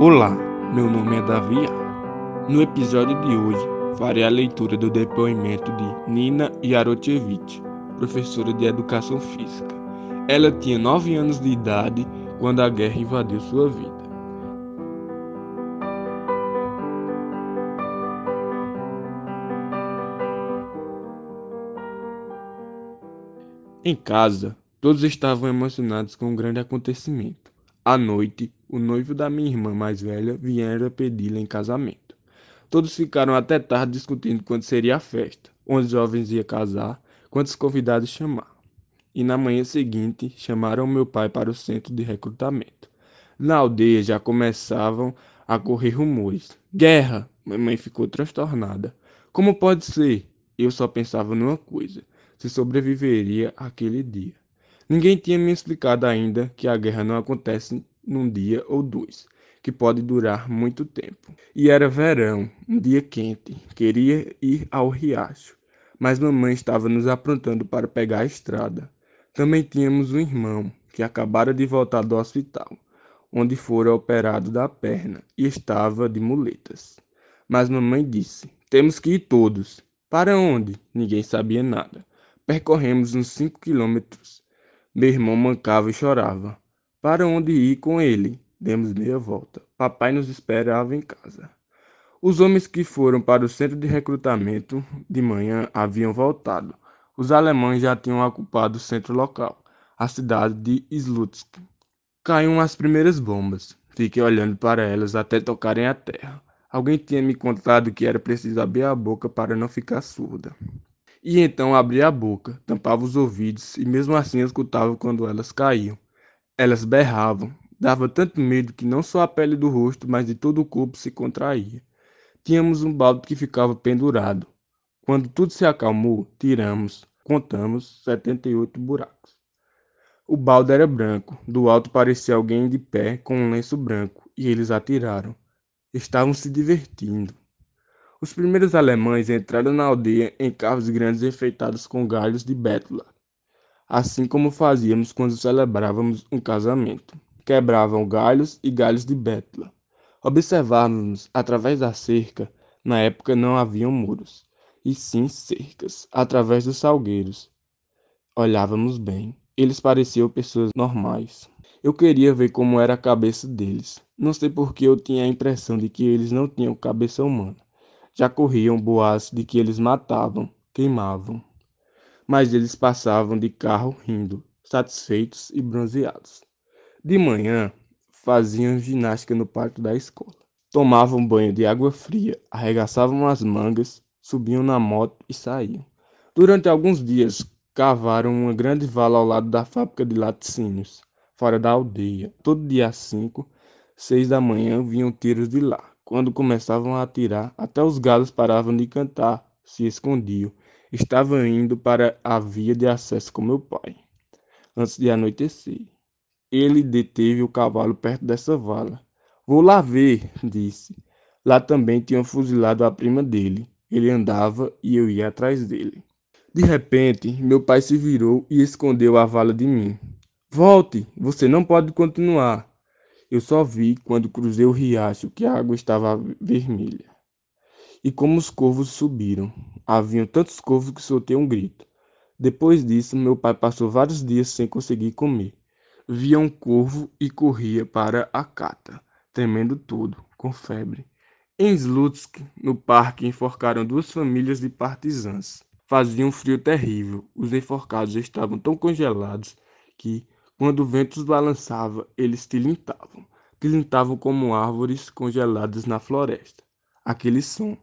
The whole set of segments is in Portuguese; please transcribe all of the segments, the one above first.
Olá, meu nome é Davi. No episódio de hoje, farei a leitura do depoimento de Nina Yarochevich, professora de Educação Física. Ela tinha 9 anos de idade quando a guerra invadiu sua vida. Em casa, todos estavam emocionados com o um grande acontecimento. À noite, o noivo da minha irmã mais velha viera pedi-la em casamento. Todos ficaram até tarde discutindo quando seria a festa, onde jovens iam casar, quantos convidados chamar. E na manhã seguinte, chamaram meu pai para o centro de recrutamento. Na aldeia já começavam a correr rumores. Guerra! Mamãe ficou transtornada. Como pode ser? Eu só pensava numa coisa: se sobreviveria aquele dia. Ninguém tinha me explicado ainda que a guerra não acontece num dia ou dois, que pode durar muito tempo. E era verão, um dia quente, queria ir ao riacho, mas mamãe estava nos aprontando para pegar a estrada. Também tínhamos um irmão que acabara de voltar do hospital, onde fora operado da perna e estava de muletas. Mas mamãe disse: Temos que ir todos. Para onde? Ninguém sabia nada. Percorremos uns cinco quilômetros meu irmão mancava e chorava. Para onde ir com ele? Demos meia volta. Papai nos esperava em casa. Os homens que foram para o centro de recrutamento de manhã haviam voltado. Os alemães já tinham ocupado o centro local, a cidade de Slutsk. Caíam as primeiras bombas. Fiquei olhando para elas até tocarem a terra. Alguém tinha me contado que era preciso abrir a boca para não ficar surda. E então abria a boca, tampava os ouvidos e mesmo assim escutava quando elas caíam. Elas berravam, dava tanto medo que não só a pele do rosto, mas de todo o corpo se contraía. Tínhamos um balde que ficava pendurado. Quando tudo se acalmou, tiramos, contamos 78 buracos. O balde era branco, do alto parecia alguém de pé com um lenço branco, e eles atiraram. Estavam se divertindo. Os primeiros alemães entraram na aldeia em carros grandes enfeitados com galhos de bétula, assim como fazíamos quando celebrávamos um casamento. Quebravam galhos e galhos de bétula. Observávamos através da cerca, na época não haviam muros, e sim cercas, através dos salgueiros. Olhávamos bem. Eles pareciam pessoas normais. Eu queria ver como era a cabeça deles. Não sei por que eu tinha a impressão de que eles não tinham cabeça humana. Já corriam boatos de que eles matavam, queimavam. Mas eles passavam de carro rindo, satisfeitos e bronzeados. De manhã, faziam ginástica no pátio da escola. Tomavam banho de água fria, arregaçavam as mangas, subiam na moto e saíam. Durante alguns dias, cavaram uma grande vala ao lado da fábrica de laticínios, fora da aldeia. Todo dia às cinco, seis da manhã, vinham tiros de lá. Quando começavam a atirar, até os galos paravam de cantar, se escondiam. Estavam indo para a via de acesso com meu pai, antes de anoitecer. Ele deteve o cavalo perto dessa vala. Vou lá ver, disse. Lá também tinham fuzilado a prima dele. Ele andava e eu ia atrás dele. De repente, meu pai se virou e escondeu a vala de mim. Volte, você não pode continuar. Eu só vi quando cruzei o riacho que a água estava vermelha. E como os corvos subiram. Haviam tantos corvos que soltei um grito. Depois disso, meu pai passou vários dias sem conseguir comer. Via um corvo e corria para a cata, tremendo todo, com febre. Em Slutsk, no parque, enforcaram duas famílias de partisãs. Fazia um frio terrível. Os enforcados estavam tão congelados que, quando o vento os balançava, eles tilintavam, tilintavam como árvores congeladas na floresta. Aquele som.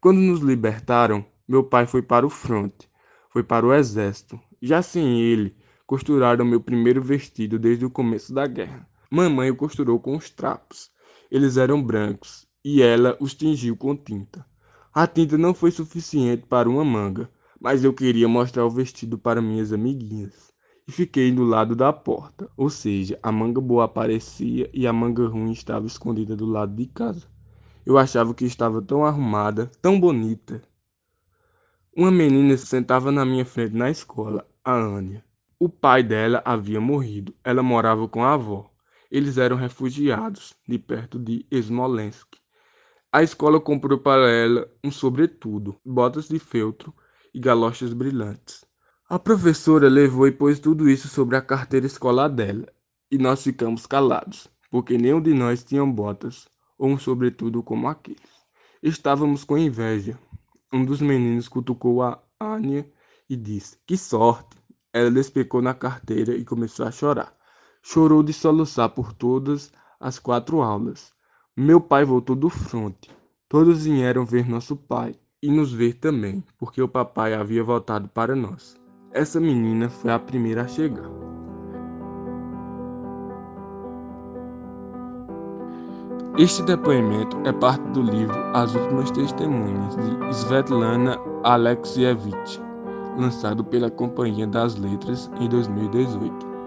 Quando nos libertaram, meu pai foi para o fronte, foi para o exército. Já sem ele, costuraram meu primeiro vestido desde o começo da guerra. Mamãe o costurou com os trapos. Eles eram brancos e ela os tingiu com tinta. A tinta não foi suficiente para uma manga, mas eu queria mostrar o vestido para minhas amiguinhas e fiquei do lado da porta, ou seja, a manga boa aparecia e a manga ruim estava escondida do lado de casa. Eu achava que estava tão arrumada, tão bonita. Uma menina se sentava na minha frente na escola, a Ania. O pai dela havia morrido. Ela morava com a avó. Eles eram refugiados de perto de Smolensk. A escola comprou para ela um sobretudo, botas de feltro e galochas brilhantes. A professora levou e pôs tudo isso sobre a carteira escolar dela, e nós ficamos calados, porque nenhum de nós tinha botas um sobretudo como aqueles. Estávamos com inveja. Um dos meninos cutucou a Anya e disse: Que sorte! Ela despecou na carteira e começou a chorar. Chorou de soluçar por todas as quatro aulas. Meu pai voltou do fronte. Todos vieram ver nosso pai e nos ver também, porque o papai havia voltado para nós. Essa menina foi a primeira a chegar. Este depoimento é parte do livro As Últimas Testemunhas de Svetlana Alexievich, lançado pela Companhia das Letras em 2018.